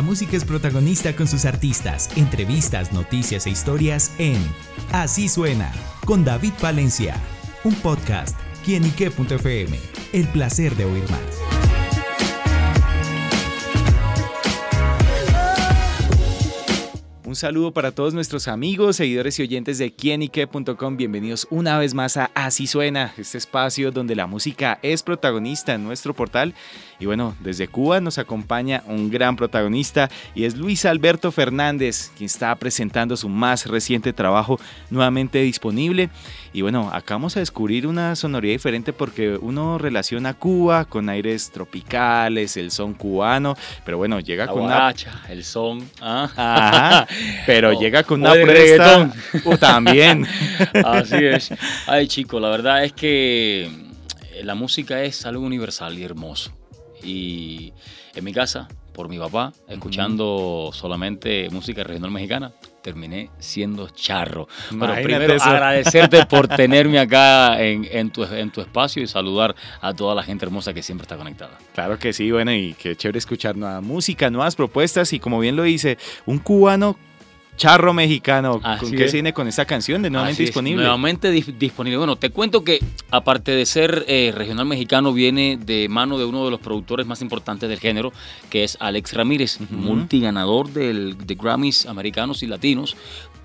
La música es protagonista con sus artistas, entrevistas, noticias e historias en Así suena con David Valencia, un podcast quienique.fm. El placer de oír más. Un saludo para todos nuestros amigos, seguidores y oyentes de quienique.com. Bienvenidos una vez más a Así Suena, este espacio donde la música es protagonista en nuestro portal. Y bueno, desde Cuba nos acompaña un gran protagonista y es Luis Alberto Fernández, quien está presentando su más reciente trabajo nuevamente disponible. Y bueno, acá vamos a descubrir una sonoridad diferente porque uno relaciona Cuba con aires tropicales, el son cubano, pero bueno, llega la con guaracha, el son. ¿ah? Ajá, pero llega con una presta. Uh, también. Así es. Ay, chicos, la verdad es que la música es algo universal y hermoso. Y en mi casa, por mi papá, escuchando solamente música regional mexicana, terminé siendo charro. Pero primero eso. agradecerte por tenerme acá en, en tu, en tu espacio y saludar a toda la gente hermosa que siempre está conectada. Claro que sí, bueno, y qué chévere escuchar nueva música, nuevas propuestas y como bien lo dice, un cubano charro mexicano. Así ¿Con qué es. cine con esta canción de nuevamente Así es, disponible? Nuevamente dis- disponible. Bueno, te cuento que aparte de ser eh, regional mexicano, viene de mano de uno de los productores más importantes del género, que es Alex Ramírez, multiganador del, de Grammys americanos y latinos.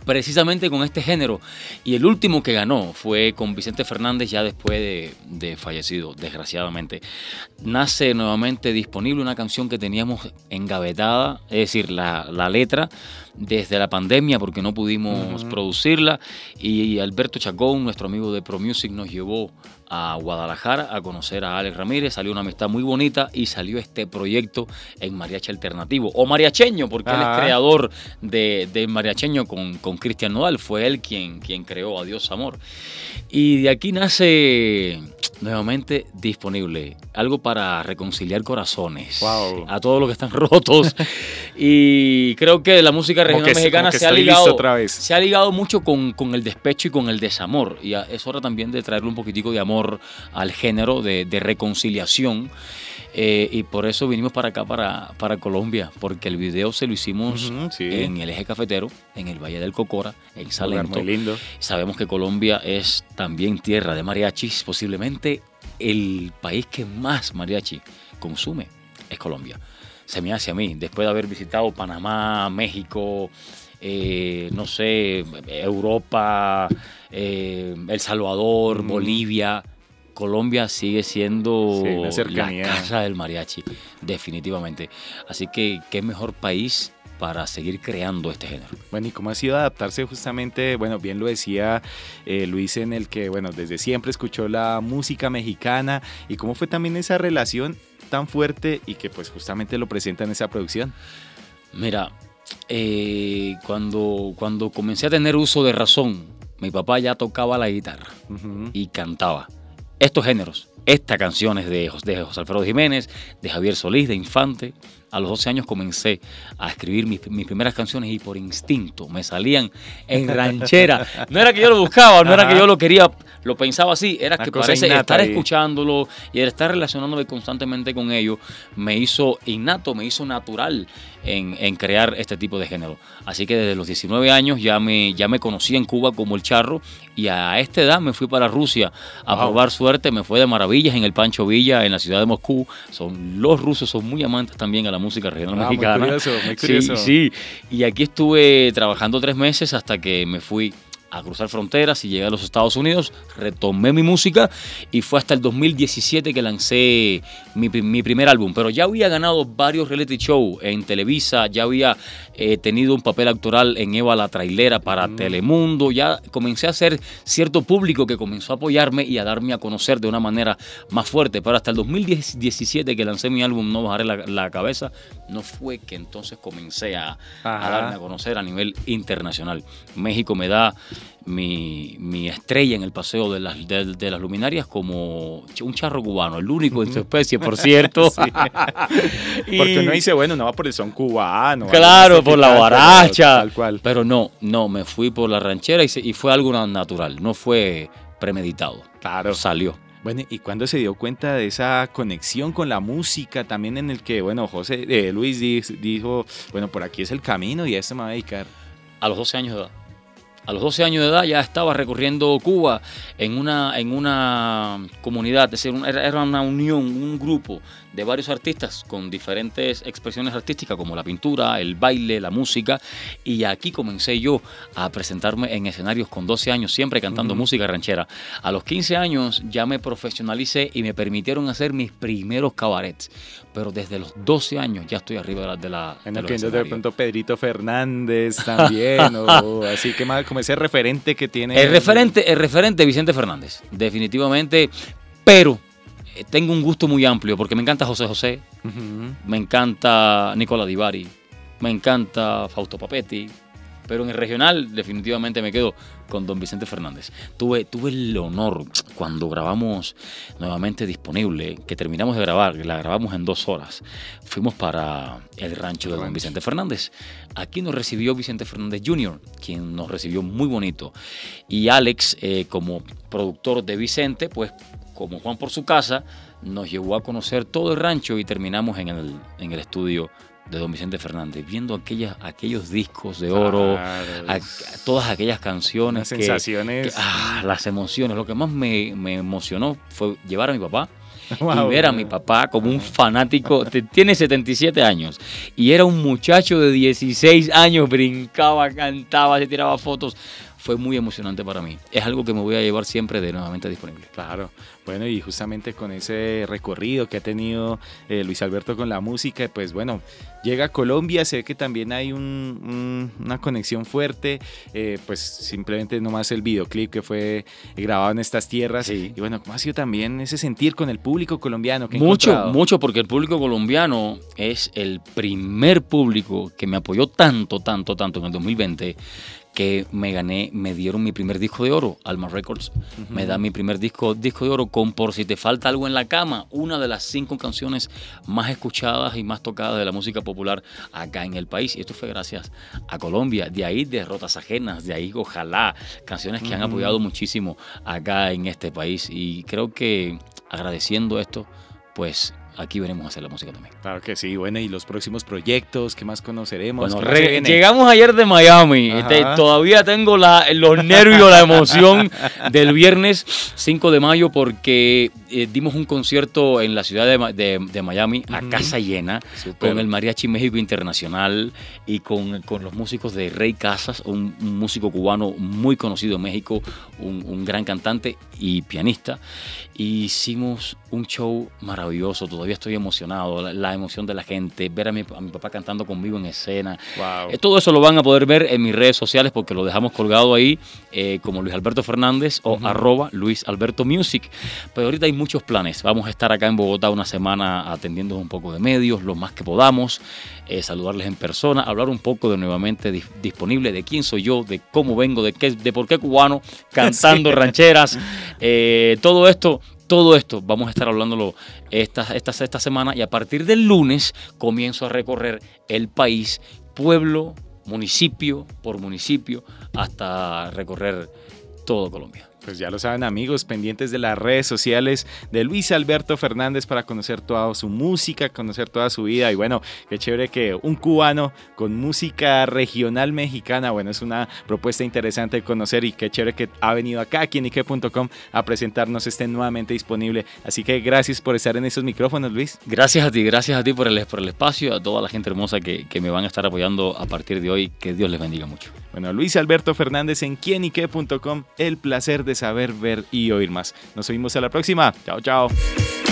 Precisamente con este género. Y el último que ganó fue con Vicente Fernández, ya después de, de fallecido, desgraciadamente. Nace nuevamente disponible una canción que teníamos engavetada, es decir, la, la letra desde la pandemia porque no pudimos producirla y Alberto Chacón, nuestro amigo de Pro Music, nos llevó a Guadalajara a conocer a Alex Ramírez, salió una amistad muy bonita y salió este proyecto en mariachi alternativo o mariacheño porque él es creador de, de mariacheño con, con Cristian Nodal, fue él quien, quien creó Adiós Amor. Y de aquí nace nuevamente disponible algo para reconciliar corazones Wow. a todos los que están rotos. y creo que la música Que- mexicana se ha, ligado, otra vez. se ha ligado mucho con, con el despecho y con el desamor. Y es hora también de traerle un poquitico de amor al género, de, de reconciliación. Eh, y por eso vinimos para acá, para, para Colombia, porque el video se lo hicimos sí. en el eje cafetero, en el Valle del Cocora, en Salento. muy lindo. Sabemos que Colombia es también tierra de mariachis, posiblemente el país que más mariachi consume es Colombia. Se me hace a mí, después de haber visitado Panamá, México, eh, no sé, Europa, eh, El Salvador, Mm. Bolivia. Colombia sigue siendo Sí, la casa del mariachi, definitivamente. Así que, ¿qué mejor país para seguir creando este género? Bueno, ¿y cómo ha sido adaptarse justamente? Bueno, bien lo decía eh, Luis en el que, bueno, desde siempre escuchó la música mexicana y cómo fue también esa relación tan fuerte y que pues justamente lo presenta en esa producción. Mira, eh, cuando, cuando comencé a tener uso de razón, mi papá ya tocaba la guitarra y cantaba estos géneros. Estas canciones de, de José Alfredo Jiménez, de Javier Solís, de Infante. A los 12 años comencé a escribir mis, mis primeras canciones y por instinto me salían en ranchera. No era que yo lo buscaba, no era que yo lo quería, lo pensaba así, era Una que parece estar ahí. escuchándolo y el estar relacionándome constantemente con ellos me hizo innato, me hizo natural en, en crear este tipo de género. Así que desde los 19 años ya me, ya me conocí en Cuba como el charro y a esta edad me fui para Rusia a Wow. probar suerte, me fue de maravillas en el Pancho Villa, en la ciudad de Moscú. Son, los rusos son muy amantes también a la música regional Ah, muy mexicana. curioso, muy Sí. Sí, y aquí estuve trabajando tres meses hasta que me fui a cruzar fronteras y llegué a los Estados Unidos, retomé mi música y fue hasta el 2017 que lancé mi, mi primer álbum. Pero ya había ganado varios reality shows en Televisa, ya había eh, tenido un papel actoral en Eva la Trailera para Telemundo, ya comencé a hacer cierto público que comenzó a apoyarme y a darme a conocer de una manera más fuerte. Pero hasta el 2017 que lancé mi álbum No Bajaré la, la Cabeza, no fue que entonces comencé a, a darme a conocer a nivel internacional. México me da mi, mi estrella en el paseo de las, de, de las luminarias como un charro cubano, el único en su especie, por cierto. Y- Porque uno dice, bueno, no va por el son cubano. Claro, por la guaracha. Tal cual. Pero no, no, me fui por la ranchera y, se- y fue algo na- natural, no fue premeditado. Claro. Salió. Bueno, ¿y cuándo se dio cuenta de esa conexión con la música también en el que, bueno, José, eh, Luis dijo, bueno, por aquí es el camino y a esto me voy a dedicar? A los 12 años de edad. A los 12 años de edad ya estaba recorriendo Cuba en una, en una comunidad, es decir, era una unión, un grupo de varios artistas con diferentes expresiones artísticas como la pintura, el baile, la música. Y aquí comencé yo a presentarme en escenarios con 12 años, siempre cantando música ranchera. A los 15 años ya me profesionalicé y me permitieron hacer mis primeros cabarets. Pero desde los 12 años ya estoy arriba de la... De la en el que de pronto Pedrito Fernández también, o así que más como ese referente que tiene... El referente, el referente Vicente Fernández, definitivamente, pero tengo un gusto muy amplio porque me encanta José José, me encanta Nicola Divari, me encanta Fausto Papetti, pero en el regional definitivamente me quedo con don Vicente Fernández. Tuve, tuve el honor cuando grabamos nuevamente disponible, que terminamos de grabar, la grabamos en dos horas, fuimos para el rancho de don Vicente Fernández. Aquí nos recibió Vicente Fernández Jr., quien nos recibió muy bonito. Y Alex, eh, como productor de Vicente, pues como Juan por su casa, nos llevó a conocer todo el rancho y terminamos en el, en el estudio de don Vicente Fernández, viendo aquellas, aquellos discos de oro, todas aquellas canciones. Las sensaciones. ah, las emociones. Lo que más me, emocionó fue llevar a mi papá y ver a mi papá como un fanático. Tiene 77 años y era un muchacho de 16 años, brincaba, cantaba, se tiraba fotos fue muy emocionante para mí. Es algo que me voy a llevar siempre de nuevamente disponible. Claro. Bueno, y justamente con ese recorrido que ha tenido eh, Luis Alberto con la música, pues bueno, llega a Colombia, sé que también hay una conexión fuerte, eh, pues simplemente nomás el videoclip que fue grabado en estas tierras. Y bueno, ¿cómo ha sido también ese sentir con el público colombiano? Que mucho, mucho, porque el público colombiano es el primer público que me apoyó tanto, tanto, tanto en el 2020 que me gané, me dieron mi primer disco de oro, Alma Records, me da mi primer disco, disco de oro con Por si te falta algo en la cama, una de las cinco canciones más escuchadas y más tocadas de la música popular acá en el país. Y esto fue gracias a Colombia, de ahí Derrotas Ajenas, de ahí Ojalá, canciones que han apoyado muchísimo acá en este país. Y creo que agradeciendo esto, pues aquí venimos a hacer la música también. Claro que sí, bueno, y los próximos proyectos, ¿qué más conoceremos? Bueno, llegamos ayer de Miami, este, todavía tengo la, los nervios, la emoción del viernes 5 de mayo porque eh, dimos un concierto en la ciudad de, Miami a casa llena con el Mariachi México Internacional y con, los músicos de Rey Casas, un, músico cubano muy conocido en México, un, un gran cantante y pianista. Hicimos un show maravilloso, todavía estoy emocionado, la, emoción de la gente, ver a mi, papá cantando conmigo en escena. Eh, todo eso lo van a poder ver en mis redes sociales porque lo dejamos colgado ahí eh, como Luis Alberto Fernández o arroba Luis Alberto Music. Pero ahorita hay muchos planes. Vamos a estar acá en Bogotá una semana atendiendo un poco de medios, lo más que podamos, eh, saludarles en persona, hablar un poco de nuevamente disponible de quién soy yo, de cómo vengo, de, qué, de por qué cubano, cantando rancheras. todo esto todo esto vamos a estar hablándolo esta, esta, esta semana y a partir del lunes comienzo a recorrer el país, pueblo, municipio por municipio, hasta recorrer todo Colombia. Pues ya lo saben amigos, pendientes de las redes sociales de Luis Alberto Fernández para conocer toda su música, conocer toda su vida y bueno, qué chévere que un cubano con música regional mexicana, bueno, es una propuesta interesante de conocer y qué chévere que ha venido acá aquí en Ike.com a presentarnos, esté nuevamente disponible. Así que gracias por estar en esos micrófonos, Luis. Gracias a ti, gracias a ti por el, por el espacio, a toda la gente hermosa que, que me van a estar apoyando a partir de hoy, que Dios les bendiga mucho. Bueno, Luis Alberto Fernández en quienique.com, el placer de saber, ver y oír más. Nos vemos a la próxima. Chao, chao.